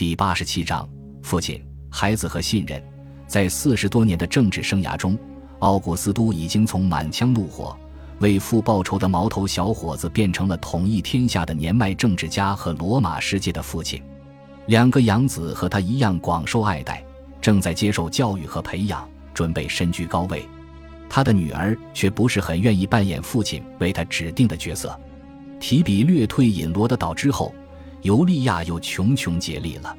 第八十七章：父亲、孩子和信任。在四十多年的政治生涯中，奥古斯都已经从满腔怒火、为父报仇的毛头小伙子，变成了统一天下的年迈政治家和罗马世界的父亲。两个养子和他一样广受爱戴，正在接受教育和培养，准备身居高位。他的女儿却不是很愿意扮演父亲为他指定的角色。提比略退隐罗德岛之后，尤利娅又穷穷竭力了。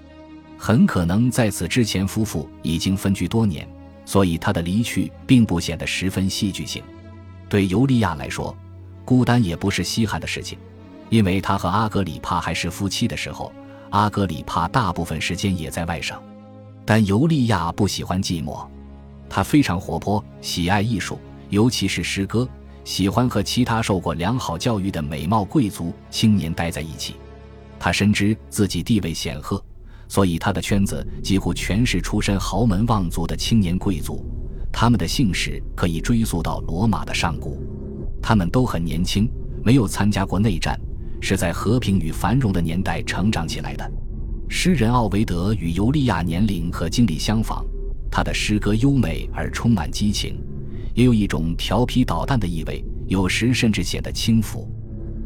很可能在此之前，夫妇已经分居多年，所以他的离去并不显得十分戏剧性。对尤利娅来说，孤单也不是稀罕的事情，因为他和阿格里帕还是夫妻的时候。阿格里帕大部分时间也在外省，但尤利娅不喜欢寂寞。她非常活泼，喜爱艺术，尤其是诗歌，喜欢和其他受过良好教育的美貌贵族青年待在一起。他深知自己地位显赫，所以他的圈子几乎全是出身豪门望族的青年贵族，他们的姓氏可以追溯到罗马的上古。他们都很年轻，没有参加过内战。是在和平与繁荣的年代成长起来的。诗人奥维德与尤利亚年龄和经历相仿，他的诗歌优美而充满激情，也有一种调皮捣蛋的意味，有时甚至显得轻浮。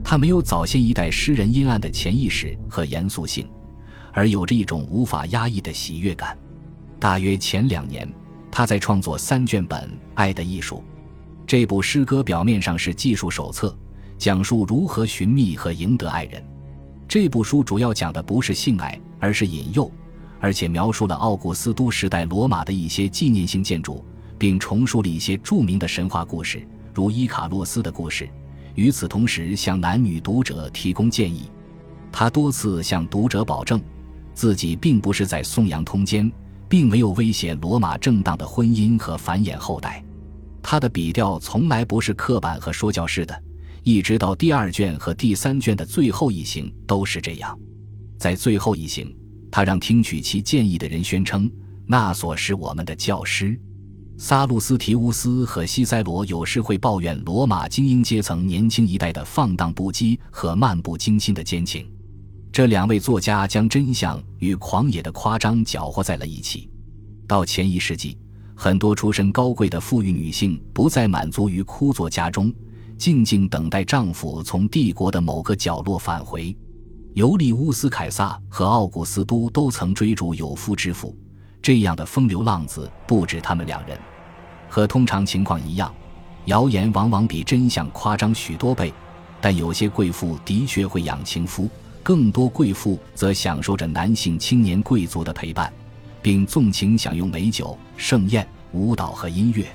他没有早先一代诗人阴暗的潜意识和严肃性，而有着一种无法压抑的喜悦感。大约前两年，他在创作三卷本《爱的艺术》这部诗歌，表面上是技术手册。讲述如何寻觅和赢得爱人。这部书主要讲的不是性爱，而是引诱，而且描述了奥古斯都时代罗马的一些纪念性建筑，并重述了一些著名的神话故事，如伊卡洛斯的故事。与此同时，向男女读者提供建议。他多次向读者保证，自己并不是在颂扬通奸，并没有威胁罗马正当的婚姻和繁衍后代。他的笔调从来不是刻板和说教式的。一直到第二卷和第三卷的最后一行都是这样。在最后一行，他让听取其建议的人宣称：“那所是我们的教师。”萨路斯提乌斯和西塞罗有时会抱怨罗马精英阶层年轻一代的放荡不羁和漫不经心的奸情。这两位作家将真相与狂野的夸张搅和在了一起。到前一世纪，很多出身高贵的富裕女性不再满足于枯坐家中。静静等待丈夫从帝国的某个角落返回。尤利乌斯·凯撒和奥古斯都都曾追逐有夫之妇，这样的风流浪子不止他们两人。和通常情况一样，谣言往往比真相夸张许多倍。但有些贵妇的确会养情夫，更多贵妇则享受着男性青年贵族的陪伴，并纵情享用美酒、盛宴、舞蹈和音乐。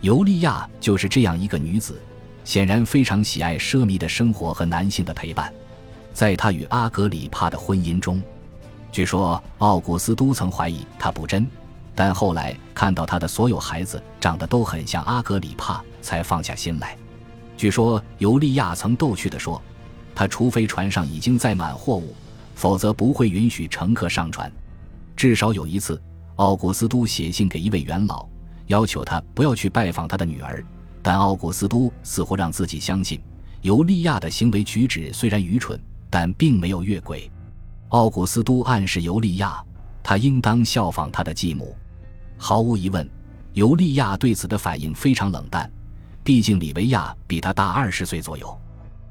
尤利娅就是这样一个女子。显然非常喜爱奢靡的生活和男性的陪伴，在她与阿格里帕的婚姻中，据说奥古斯都曾怀疑他不真，但后来看到他的所有孩子长得都很像阿格里帕，才放下心来。据说尤利娅曾逗趣地说：“他除非船上已经载满货物，否则不会允许乘客上船。”至少有一次，奥古斯都写信给一位元老，要求他不要去拜访他的女儿。但奥古斯都似乎让自己相信，尤利娅的行为举止虽然愚蠢，但并没有越轨。奥古斯都暗示尤利娅，他应当效仿他的继母。毫无疑问，尤利娅对此的反应非常冷淡，毕竟李维亚比他大二十岁左右。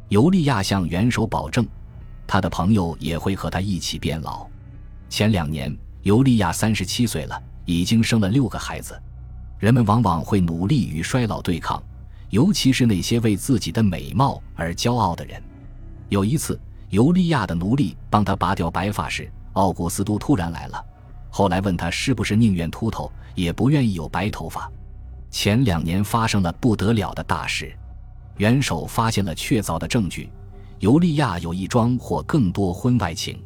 尤利娅向元首保证，他的朋友也会和他一起变老。前两年，尤利娅三十七岁了，已经生了六个孩子。人们往往会努力与衰老对抗，尤其是那些为自己的美貌而骄傲的人。有一次，尤利娅的奴隶帮他拔掉白发时，奥古斯都突然来了。后来问他是不是宁愿秃头也不愿意有白头发。前两年发生了不得了的大事，元首发现了确凿的证据，尤利娅有一桩或更多婚外情。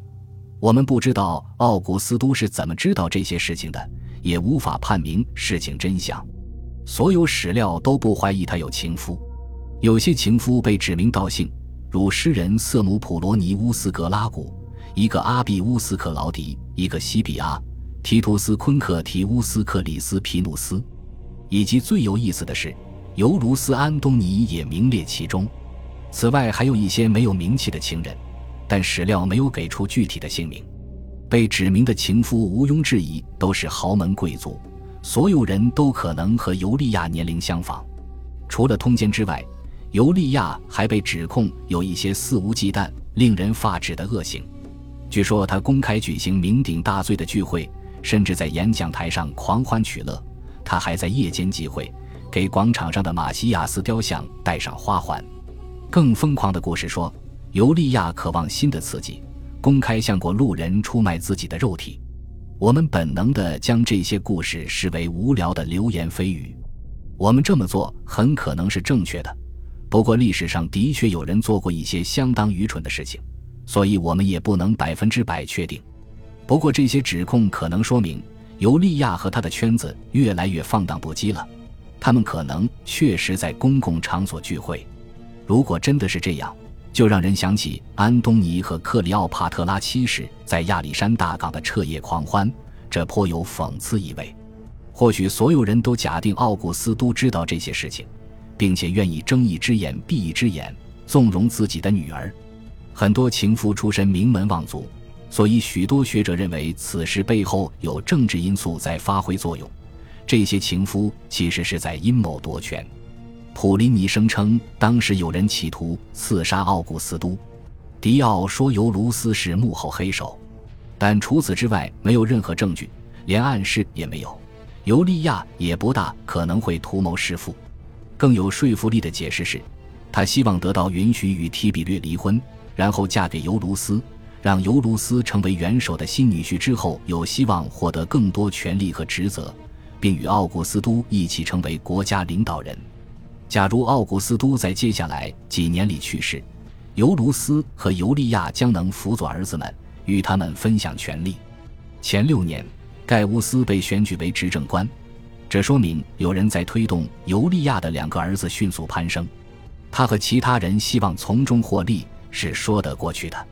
我们不知道奥古斯都是怎么知道这些事情的。也无法判明事情真相，所有史料都不怀疑他有情夫，有些情夫被指名道姓，如诗人瑟姆普罗尼乌斯格拉古，一个阿比乌斯克劳迪，一个西比阿提图斯昆克提乌斯克里斯皮努斯，以及最有意思的是，尤卢斯安东尼也名列其中。此外，还有一些没有名气的情人，但史料没有给出具体的姓名。被指名的情夫毋庸置疑都是豪门贵族，所有人都可能和尤利娅年龄相仿。除了通奸之外，尤利娅还被指控有一些肆无忌惮、令人发指的恶行。据说她公开举行酩酊大醉的聚会，甚至在演讲台上狂欢取乐。她还在夜间集会，给广场上的马西亚斯雕像戴上花环。更疯狂的故事说，尤利娅渴望新的刺激，公开向过路人出卖自己的肉体。我们本能地将这些故事视为无聊的流言蜚语。我们这么做很可能是正确的。不过，历史上的确有人做过一些相当愚蠢的事情，所以我们也不能百分之百确定。不过，这些指控可能说明尤利娅和他的圈子越来越放荡不羁了。他们可能确实在公共场所聚会。如果真的是这样，就让人想起安东尼和克里奥帕特拉七世在亚历山大港的彻夜狂欢，这颇有讽刺意味。或许所有人都假定奥古斯都知道这些事情。并且愿意睁一只眼闭一只眼，纵容自己的女儿。很多情夫出身名门望族，所以许多学者认为此事背后有政治因素在发挥作用。这些情夫其实是在阴谋夺权。普林尼声称当时有人企图刺杀奥古斯都，迪奥说尤卢斯是幕后黑手，但除此之外没有任何证据，连暗示也没有。尤利娅也不大可能会图谋弑父。更有说服力的解释是，他希望得到允许与提比略离婚，然后嫁给尤卢斯，让尤卢斯成为元首的新女婿之后，有希望获得更多权力和职责，并与奥古斯都一起成为国家领导人。假如奥古斯都在接下来几年里去世，尤卢斯和尤利娅将能辅佐儿子们，与他们分享权力。前六年，盖乌斯被选举为执政官。这说明有人在推动尤利娅的两个儿子迅速攀升，他和其他人希望从中获利是说得过去的。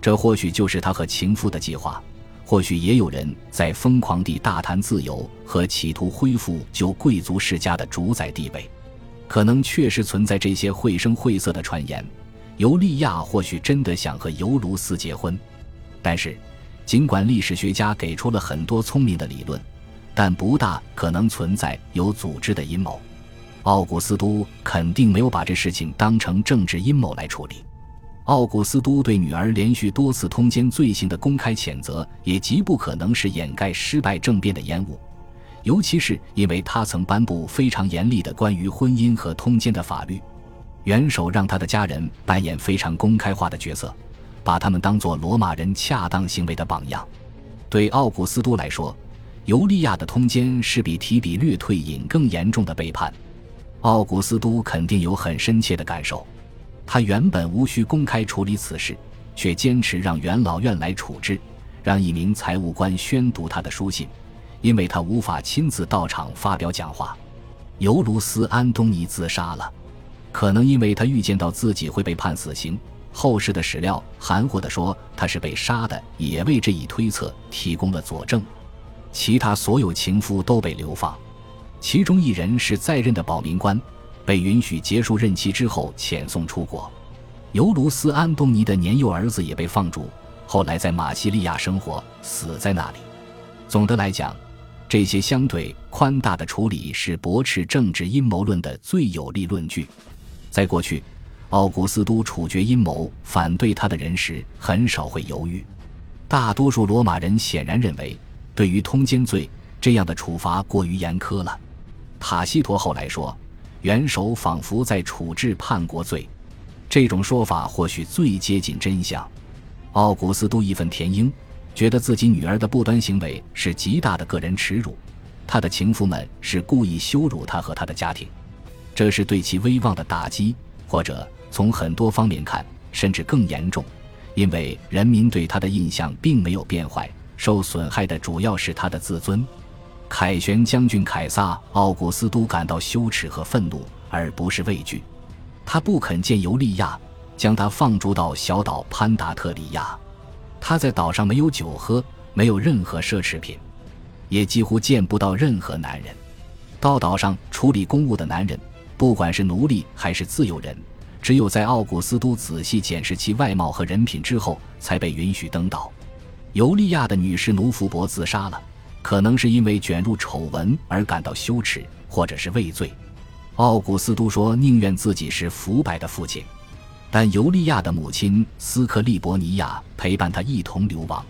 这或许就是他和情妇的计划，或许也有人在疯狂地大谈自由和企图恢复旧贵族世家的主宰地位。可能确实存在这些绘声绘色的传言，尤利娅或许真的想和尤卢斯结婚。但是，尽管历史学家给出了很多聪明的理论。但不大可能存在有组织的阴谋，奥古斯都肯定没有把这事情当成政治阴谋来处理。奥古斯都对女儿连续多次通奸罪行的公开谴责，也极不可能是掩盖失败政变的烟雾，尤其是因为他曾颁布非常严厉的关于婚姻和通奸的法律。元首让他的家人扮演非常公开化的角色，把他们当作罗马人恰当行为的榜样。对奥古斯都来说。尤利娅的通奸是比提比略退隐更严重的背叛，奥古斯都肯定有很深切的感受。他原本无需公开处理此事，却坚持让元老院来处置，让一名财务官宣读他的书信，因为他无法亲自到场发表讲话。尤卢斯·安东尼自杀了，可能因为他预见到自己会被判死刑。后世的史料含糊地说他是被杀的，也为这一推测提供了佐证。其他所有情夫都被流放，其中一人是在任的保民官，被允许结束任期之后遣送出国。尤卢斯·安东尼的年幼儿子也被放逐，后来在马西利亚生活，死在那里。总的来讲，这些相对宽大的处理是驳斥政治阴谋论的最有力论据。在过去，奥古斯都处决阴谋反对他的人时很少会犹豫，大多数罗马人显然认为。对于通奸罪，这样的处罚过于严苛了。塔西佗后来说，元首仿佛在处置叛国罪。这种说法或许最接近真相。奥古斯都义愤填膺，觉得自己女儿的不端行为是极大的个人耻辱，他的情妇们是故意羞辱他和他的家庭，这是对其威望的打击，或者从很多方面看，甚至更严重，因为人民对他的印象并没有变坏。受损害的主要是他的自尊。凯旋将军凯撒·奥古斯都感到羞耻和愤怒，而不是畏惧。他不肯见尤利娅，将他放逐到小岛潘达特里亚。他在岛上没有酒喝，没有任何奢侈品，也几乎见不到任何男人。到岛上处理公务的男人，不管是奴隶还是自由人，只有在奥古斯都仔细检视其外貌和人品之后，才被允许登岛。尤利亚的女士奴福伯自杀了，可能是因为卷入丑闻而感到羞耻，或者是畏罪。奥古斯都说宁愿自己是腐败的父亲，但尤利亚的母亲斯克利伯尼亚陪伴他一同流亡。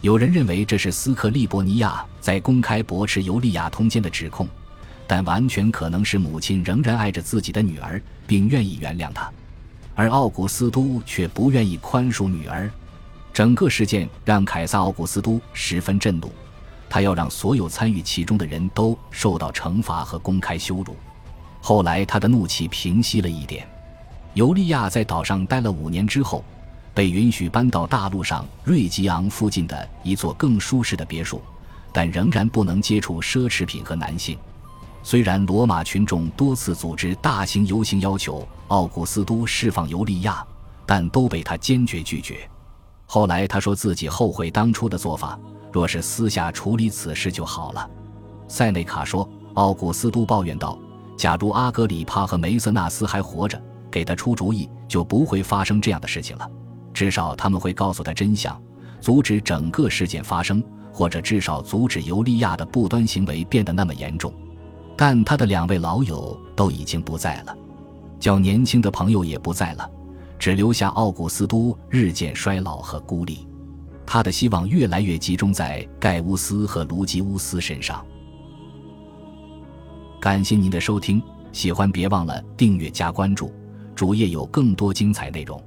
有人认为这是斯克利伯尼亚在公开驳斥尤利亚通奸的指控，但完全可能是母亲仍然爱着自己的女儿，并愿意原谅她，而奥古斯都却不愿意宽恕女儿。整个事件让凯撒·奥古斯都十分震怒，他要让所有参与其中的人都受到惩罚和公开羞辱。后来，他的怒气平息了一点。尤利亚在岛上待了五年之后，被允许搬到大陆上瑞吉昂附近的一座更舒适的别墅，但仍然不能接触奢侈品和男性。虽然罗马群众多次组织大型游行要求奥古斯都释放尤利亚，但都被他坚决拒绝。后来他说自己后悔当初的做法，若是私下处理此事就好了。塞内卡说，奥古斯都抱怨道：“假如阿格里帕和梅瑟纳斯还活着，给他出主意，就不会发生这样的事情了。至少他们会告诉他真相，阻止整个事件发生，或者至少阻止尤利亚的不端行为变得那么严重。但他的两位老友都已经不在了，较年轻的朋友也不在了。”只留下奥古斯都日渐衰老和孤立，他的希望越来越集中在盖乌斯和卢基乌斯身上。感谢您的收听，喜欢别忘了订阅加关注，主页有更多精彩内容。